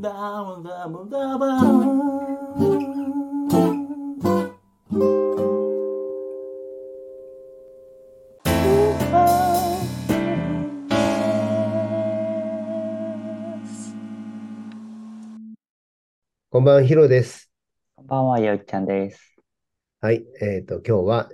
ダブダブダブダブこんばんは、ヒロです。こんばんは、よいちゃんです。はい。えっと、今日は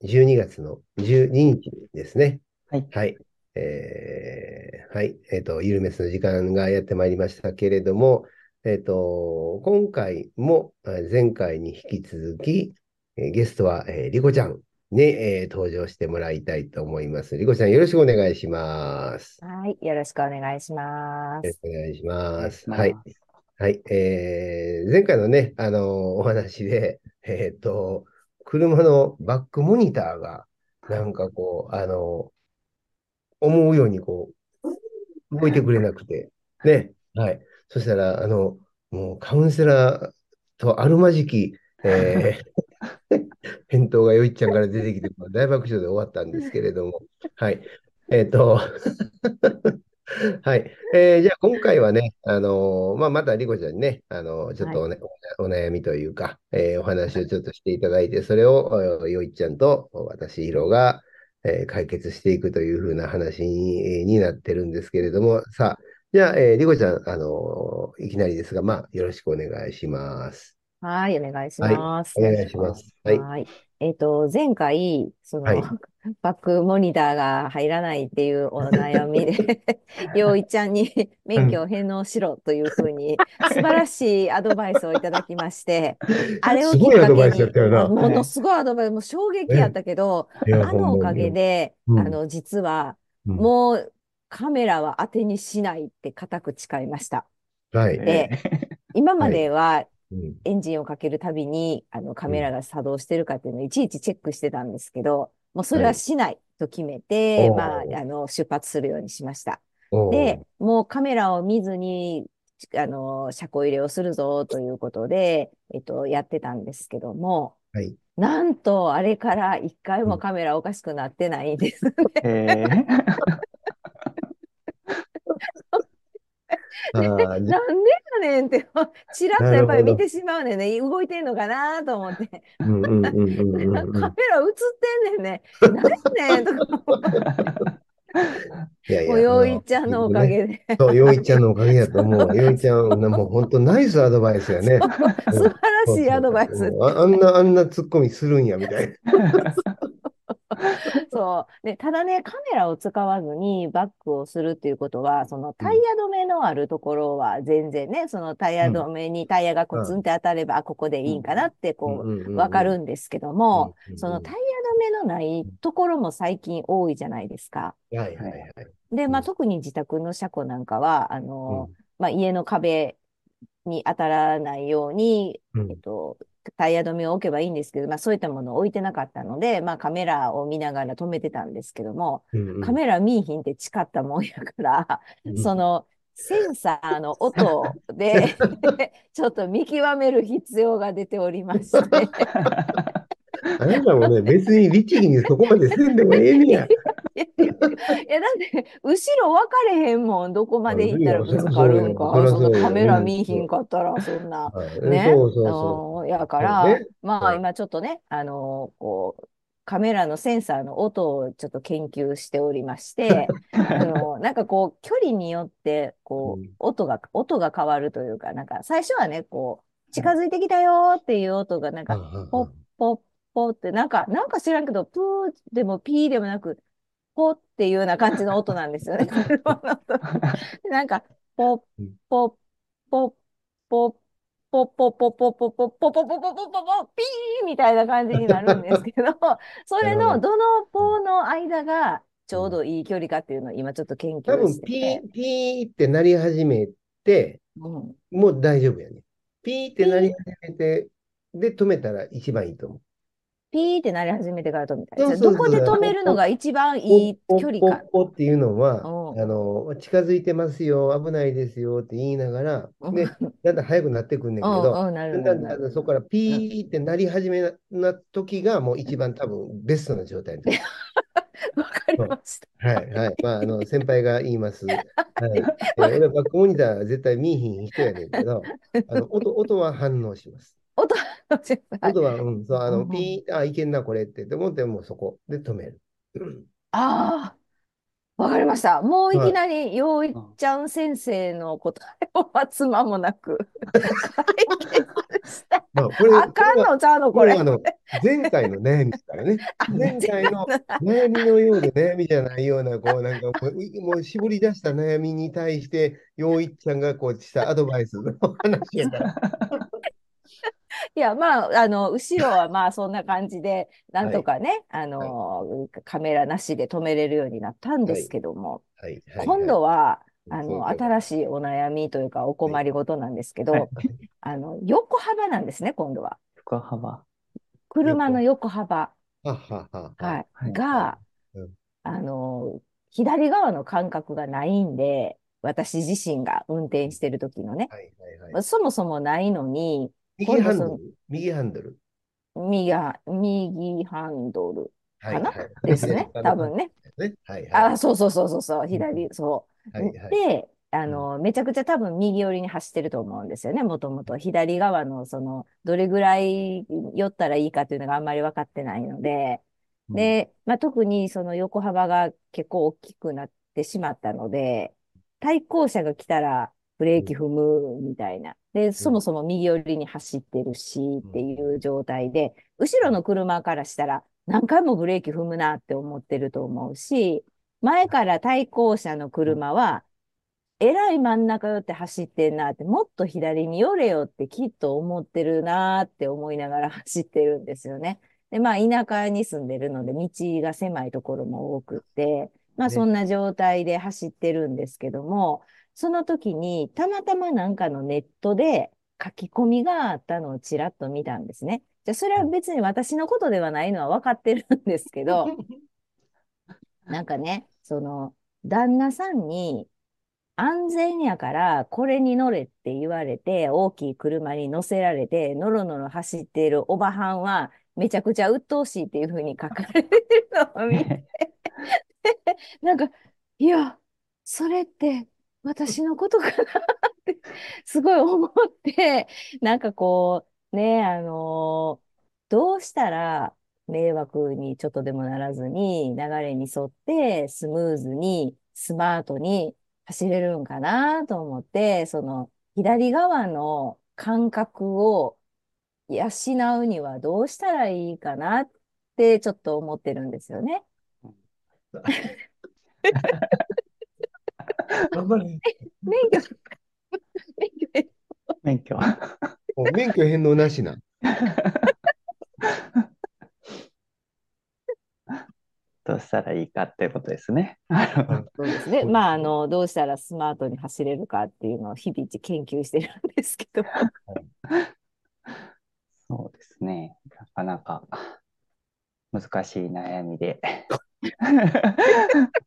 12月の12日ですね。はい。はい。えーはい。えっと、ゆるめすの時間がやってまいりましたけれども、えっと、今回もえー前回に引き続き、えーゲストは、えーリコちゃんに、えー登場してもらいたいと思います。リコちゃん、よろしくお願いします。はい、よろしくお願いします。よろしくお願いします。まあはい。はい。えー前回のね、あのーお話で、えっと、車のバックモニターが、なんかこう、あのー思うようにこう、動いてくれなくて、ね。はい。そしたら、あの、もうカウンセラーとあるまじき、えー 返答がよいちゃんから出てきて、大爆笑で終わったんですけれども、はい。えっと、はい。えーじゃあ今回はね、あのーまあ、またリコちゃんにね、あのーちょっとお,、ねお悩みというか、えーお話をちょっとしていただいて、それをおよいちゃんと私、ヒロが、えー解決していくというふうな話になってるんですけれども、さあ、じゃあ、えーリコちゃん、あのーいきなりですが、まあ、よろしくお願いします。はい、お願いします。お願いします。はい。はい。えっと、前回、その、はい バックモニターが入らないっていうお悩みで、よういちゃんに 免許を返納しろというふうに、素晴らしいアドバイスをいただきまして、あれをすきっかけごいアドバイスやったよに、なあものすごいアドバイス、もう衝撃やったけど、いやあのおかげ、で、うんあの、実は、もうカメラは当てにしないって固く誓いました。うんはい。で今まではうんエンジンをかけるたびにあのカメラが作動してるかっていうのをいちいちチェックしてたんですけど、もうそれはしないと決めて、おー。まあ、あの出発するようにしました。で、もうカメラを見ずにあの車庫入れをするぞということで、えっと、やってたんですけども、はい。なんとあれから一回もカメラおかしくなってないんですね。えー、あーじゃなんでやねんって、ちらっとやっぱり見てしまうねんね。動いてんのかなと思って。カメラ映ってんねんね。何やねんとか。いやいやよいちゃんのおかねげで。そう、よいちゃんのおかげやと思う。よいちゃん、もう本当ナイスアドバイスやね。素晴らしいアドバイス。ああんな、あんなツッコミするんや、みたいな。そう。で、ただね、カメラを使わずにバックをするっていうことは、そのタイヤ止めのあるところは全然ね、そのタイヤ止めにタイヤがコツンって当たれば、あ、ここでいいんかなってこう、わかるんですけども、うんそのタイヤ止めのないところも最近多いじゃないですか。はいはいはい。で、まあ、うん。特に自宅の車庫なんかは、あの、まあ、家の壁に当たらないように、うん。えっと、タイヤ止めを置けばいいんですけど、まあ、そういったものを置いてなかったので、まあ、カメラを見ながら止めてたんですけども、うんうんカメラ見いひんって誓ったもんやから、うんその、センサーの音で ちょっと見極める必要が出ておりまして。あなたもね、別に律儀にそこまでせんでもええねや。いや、だって、後ろ分かれへんもん。どこまで行ったらぶつかるんか。そそりゃそのカメラ見いひんかったら、そんな。はいね。そうそうそうんやから、そうねまあはい今ちょっとね、あのこう、カメラのセンサーの音をちょっと研究しておりまして、あの、なんかこう、距離によって、こうんう、音が、音が変わるというか、なんか、最初はね、こう、近づいてきたよーっていう音が、なんか、ポッポッポッって、なんか、なんか知らんけど、プーでもピーでもなく、ポッっていうような感じの音なんですよね。なんか、ポッうんポッポッポッポッポッポッポッポッポッポッポッポッポッポッポッポッピーみたいな感じになるんですけど、それのどのポの間がちょうどいい距離かっていうのを今ちょっと研多分究してて。ピー、ピーって鳴り始めて、うんもう大丈夫やね。ピーって鳴り始めて、で、止めたら一番いいと思う。ピーってなり始めてから止めたり。そうそうそうどこで止めるのが一番いい距離か。ポッポッポッっていうのは、うんあの、近づいてますよ、危ないですよって言いながら、うんで、だんだん速くなってくんねんけうんど、だ。んだんだそこからピーって鳴り始めなな時がもう一番多分ベストな状態です。わかりました。はい、はい。まあ、あの、先輩が言います。はい。え俺はバックモニターは絶対見えひん人やねんけど、あの、音、音は反応します。音のはい音は、うん、そう、あの、ピー、あ、いけんな、これって、で思ってもうそこで止める。うんああ、わかりました。もういはいきなり、よういちゃん先生の答えを待つ間もなく、解決した。まあ、これ、あかんのちゃうの、これ。あの、前回の悩みですからね。前回の悩みのようで悩みじゃないような、こう、なんかもう、もう絞り出した悩みに対して、よういちゃんがこうしたアドバイスの話やから。いや、まあ、あの、後ろはまあ、そんな感じで、なんとかね、あの、カメラなしで止めれるようになったんですけども、はい、はい、今度は、あの、新しいお悩みというか、お困りごとなんですけど、はい。あの、横幅なんですね、今度は。横幅。車の横幅。はははは。はい。はい。がうん、あの、左側の感覚がないんで、私自身が運転してる時のね、はい、はい、はい。そもそもないのに、右ハンドル？右ハンドル。右が、右ハンドルはい、かな？はい。ですね、多分ね。ね。はい、はい。あ、そうそうそうそうそう、左、そう。はい、はい。で、あの、めちゃくちゃ多分右寄りに走ってると思うんですよね、もともと。左側の、その、どれぐらい寄ったらいいかっていうのがあんまり分かってないので、で、まあ、特にその横幅が結構大きくなってしまったので、対向車が来たらブレーキ踏むみたいな。で、そもそも右寄りに走ってるしっていう状態で、後ろの車からしたら何回もブレーキ踏むなって思ってると思うし、前から対向車の車は、えらい真ん中寄って走ってんなって、もっと左に寄れよってきっと思ってるなって思いながら走ってるんですよね。で、まあ、田舎に住んでるので、道が狭いところも多くって、まあ、ね。そんな状態で走ってるんですけども、その時に、たまたまなんかのネットで書き込みがあったのをちらっと見たんですね。じゃあ、それは別に私のことではないのは分かってるんですけど、なんかね、その、旦那さんに、安全やから、これに乗れって言われて、大きい車に乗せられて、のろのろ走っているおばはんは、めちゃくちゃ鬱陶しいっていうふうに書かれてるのを見て、なんか、いや、それって私のことかなって、すごい思って、なんかこう、ね、あのどうしたら迷惑にちょっとでもならずに、流れに沿って、スムーズに、スマートに走れるんかなと思って、その、左側の感覚を養うにはどうしたらいいかなってちょっと思ってるんですよね。頑張れ。免許、免許、免許。もう免許返納なしな。どうしたらいいかっていうことですね。あのそうですね。まあ、あの、どうしたらスマートに走れるかっていうのを日々研究してるんですけど。そうですね。なかなか難しい悩みで。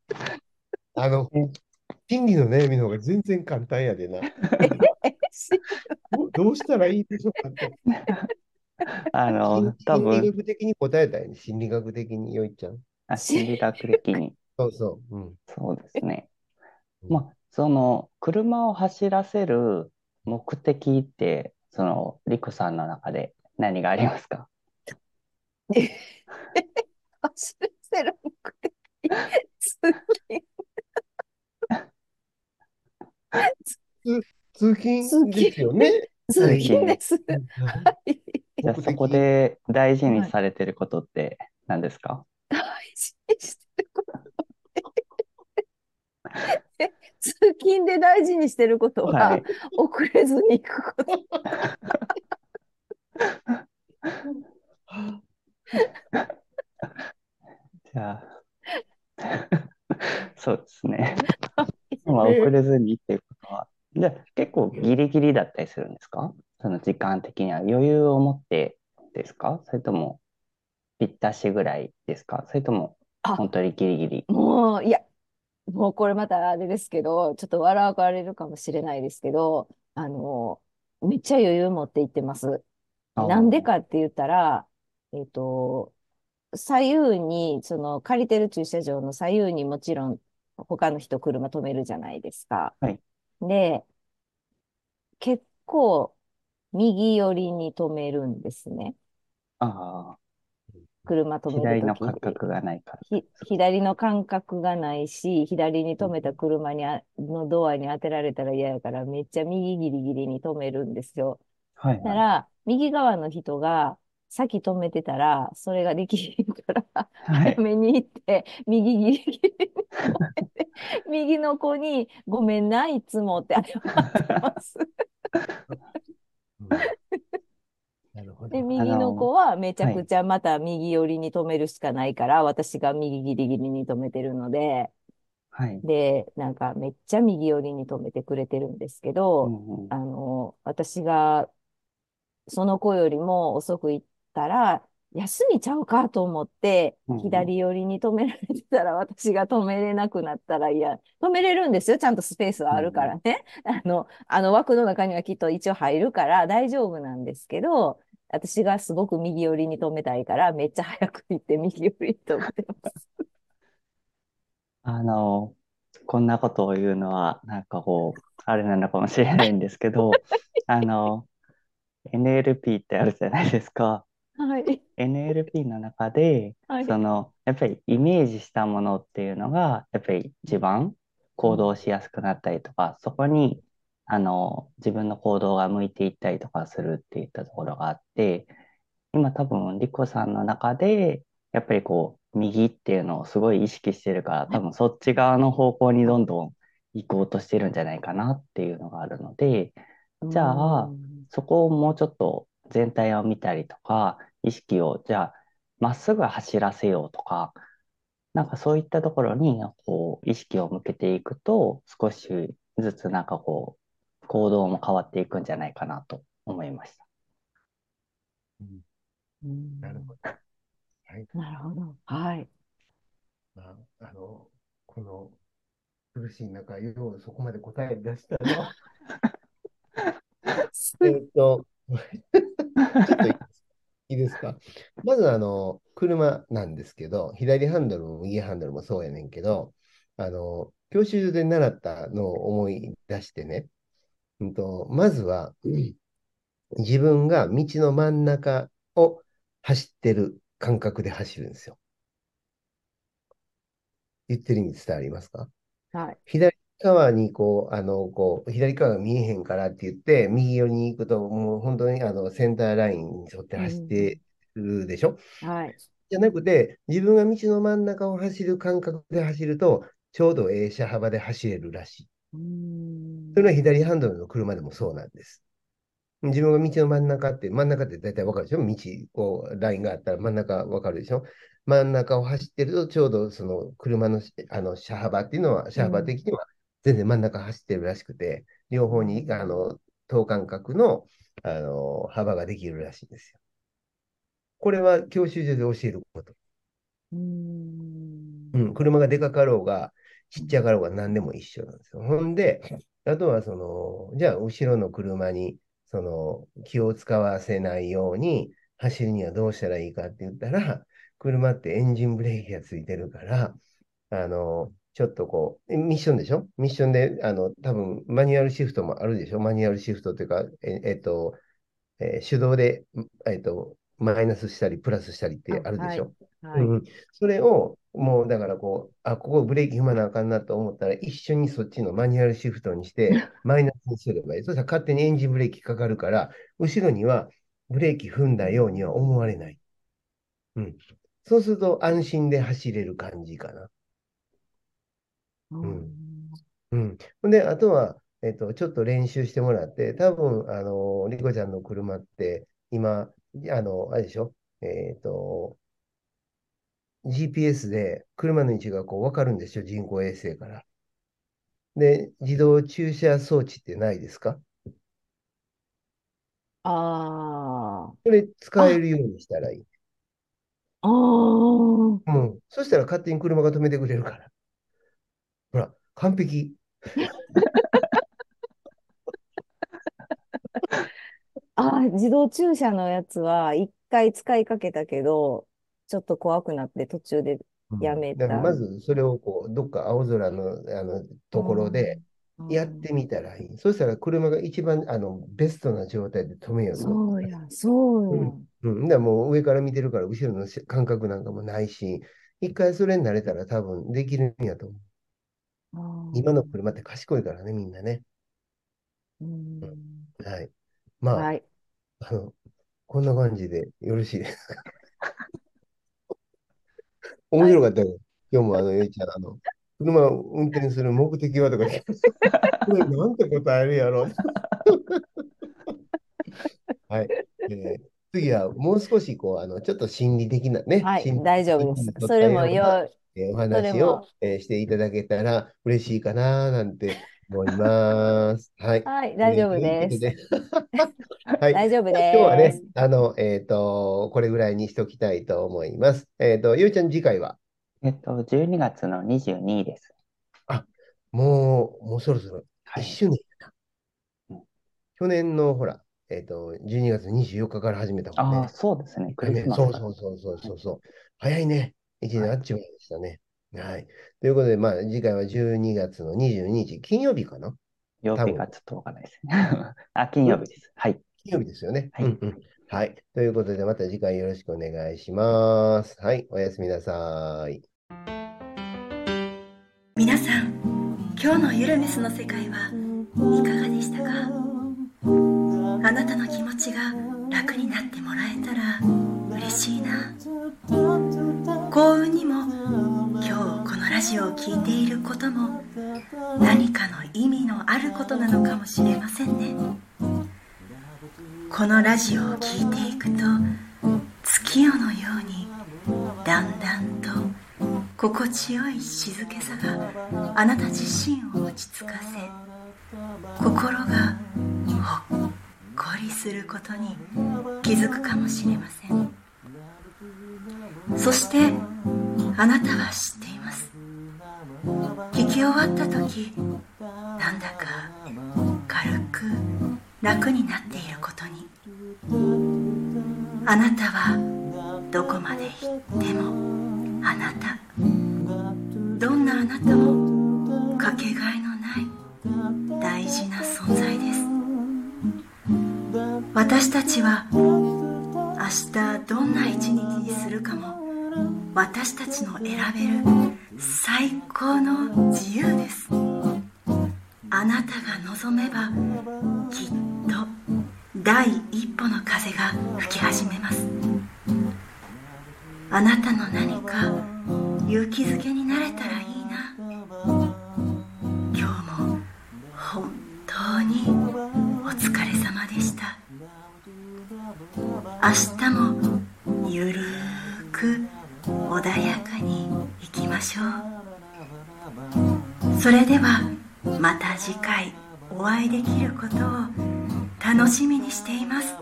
悩みの方が全然簡単やでな。どどうしたらいいでしょうかって。あの、多心理分、学的に答えたいね。心理学的によいちゃん。あ 心理学的に。そうそう。うん。そうですね。うんまあ、その、車を走らせる目的って、その、リクさんの中で何がありますか？走らせる目的。通勤。通勤ですよね。通勤です。はいはいじゃあそこで大事にされてることって何ですか？大事にしてること。え通勤で大事にしてることは、はい。遅れずに行くこと。じゃあ、そうですね。まあ、遅れずにっていうギリギリだったりするんですか？その時間的には余裕を持ってですか？それともぴったしぐらいですか？それともあ本当にギリギリ？もう、いや、もうこれまたあれですけど、ちょっと笑われるかもしれないですけど、あの、めっちゃ余裕持って行ってます。なんでかって言ったら、えっと、左右に、その借りてる駐車場の左右にもちろん他の人車止めるじゃないですか。はいで、結構右寄りに止めるんですね。ああ、車止め左のるとき感覚がないから。ひ左の感覚がないし、左に止めた車にあのドアに当てられたら嫌やから、めっちゃ右ギリギリに止めるんですよ。はいはい。ら、右側の人が先止めてたら、それができひんから、は早い。めに行って、右ギリギリ右の子に、ごめんな、いつもって謝ってます。うんなるほどで、。右の子はめちゃくちゃまた右寄りに止めるしかないから、私が右ギリギリに止めてるので、はい。で、なんかめっちゃ右寄りに止めてくれてるんですけうど、んうんあの、私がその子よりも遅く行ったら、休みちゃうかと思って左寄りに止められてたら、私が止めれなくなったら、いや、止めれるんですよ。ちゃんとスペースはあるからね。あの、あの枠の中にはきっと一応入るから大丈夫なんですけど、私がすごく右寄りに止めたいから、めっちゃ早く行って右寄りに止めてます。あの、こんなことを言うのは、なんかこう、あれなのかもしれないんですけど、あの、NLP ってあるじゃないですか。はい。NLP の中で、はい。その、やっぱりイメージしたものっていうのが、やっぱり一番行動しやすくなったりとか、そこに、あの、自分の行動が向いていったりとかするっていったところがあって、今多分、リコさんの中で、やっぱりこう、右っていうのをすごい意識してるから、多分そっち側の方向にどんどん行こうとしてるんじゃないかなっていうのがあるので、じゃあうんそこをもうちょっと全体を見たりとか、意識を、じゃあ、まっすぐ走らせようとか、なんかそういったところに、こう、意識を向けていくと、少しずつなんかこう、行動も変わっていくんじゃないかなと思いました。うんなるほど。はい。なるほど。はい。まあ、あの、この苦しい中、ようそこまで答え出したのは、えっといいですか？まず、あの、車なんですけど、左ハンドルも右ハンドルもそうやねんけど、あの、教習所で習ったのを思い出してね、うんと、まずは、自分が道の真ん中を走ってる感覚で走るんですよ。言ってる意味伝わりますか？はい。左側にこう、あの、こう、左側が見えへんからって言って、右寄りに行くと、もう本当にあの、センターラインに沿って走ってるでしょ？はい。じゃなくて、自分が道の真ん中を走る感覚で走ると、ちょうどええ車幅で走れるらしい。うーんそれは左ハンドルの車でもそうなんです。自分が道の真ん中って、真ん中って大体わかるでしょ？道、こう、ラインがあったら真ん中わかるでしょ？真ん中を走ってると、ちょうどその車のしあの車幅っていうのは、車幅的には全然真ん中走ってるらしくて、両方にあの等間隔のあの幅ができるらしいんですよ。これは教習所で教えること。うーんうん、車がでかかろうが、ちっちゃかろうが何でも一緒なんですよ。ほんで、あとはその、じゃあ後ろの車にその気を使わせないように走るにはどうしたらいいかって言ったら、車ってエンジンブレーキがついてるから、あの、ちょっとこう、えミッションでしょ？ミッションで、あの、多分マニュアルシフトもあるでしょ？マニュアルシフトっていうか、ええっと、えー手動で、えっと、マイナスしたりプラスしたりってあるでしょ、はい。うん、それを、もうだからこう、あ、ここブレーキ踏まなあかんなと思ったら、一緒にそっちのマニュアルシフトにして、マイナスにすればいい。そしたら勝手にエンジンブレーキかかるから、後ろにはブレーキ踏んだようには思われない。うん。そうすると安心で走れる感じかな。うんうん。ほんで、あとは、えっと、ちょっと練習してもらって、多分、あの、リコちゃんの車って、今、あの、あれでしょ？えっと、GPS で車の位置がこう分かるんですよ、人工衛星から。で、自動駐車装置ってないですか？あこれ使えるようにしたらいい。あ。ああ。うん。そしたら勝手に車が止めてくれるから。ほら、完璧。ああ、自動駐車のやつは一回使いかけたけど、ちょっと怖くなって途中でうんやめただからまずそれをこう、どっか青空の、あのところでうんやってみたらいい。そしたら車が一番あのベストな状態で止めようと。そうや、そうや。うん。だからもう上から見てるから後ろのし感覚なんかもないし、一回それに慣れたら多分できるんやと思う。今の車って賢いからね、みんなね。うんはい。まあ、はい。あの、こんな感じでよろしいですか？面白かったよ。今日もあの、ゆいちゃん、あの、車を運転する目的はとかこれなんて答えるやろ？はい。えー次はもう少し、こう、あの、ちょっと心理的なね、はい大丈夫ですそれもよ、えーお話もを、えーしていただけたら嬉しいかななんて思います。はい。はい、大丈夫です。はい。大丈夫今日はです。、ねあの、えっと、これぐらいにしときたいと思います。えっと、ゆうちゃん、次回は？えっと、12月の22です。もう、もうそろそろ1はい。周年やう。なん去年の、ほら、えっと、12月24日から始めたもんああ、ね。そうですね。クリねスマスだ。そうそうそうそうそうそう。早いね。1年あっちまいでしたね。はい。ということで、まあ、次回は12月の22日、金曜日かな？曜日がちょっとわかんないですね。あ、金曜日です。はい。金曜日ですよね。はいうんうん。はい。ということで、また次回よろしくお願いします。はい。おやすみなさい。皆さん今日のゆるメスの世界はいかがでしたか？あなたの気持ちが楽になってもらえたら嬉しいな幸運にも今日このラジオを聴いていることも何かの意味のあることなのかもしれませんね。このラジオを聴いていくと月夜のようにだんだんと心地よい静けさがあなた自身を落ち着かせ心がほっこりすることに気づくかもしれません。そしてあなたは知っています。聞き終わった時なんだか軽く楽になっていることに。あなたはどこまで行ってもあなた。どんなあなたもかけがえのない大事な存在です。私たちは明日どんな一日にするかも。私たちの選べる最高の自由です。あなたが望めばきっと第一歩の風が吹き始めます。あなたの何か勇気づけになれたら明日もゆるーく穏やかにいきましょう。それではまた次回お会いできることを楽しみにしています。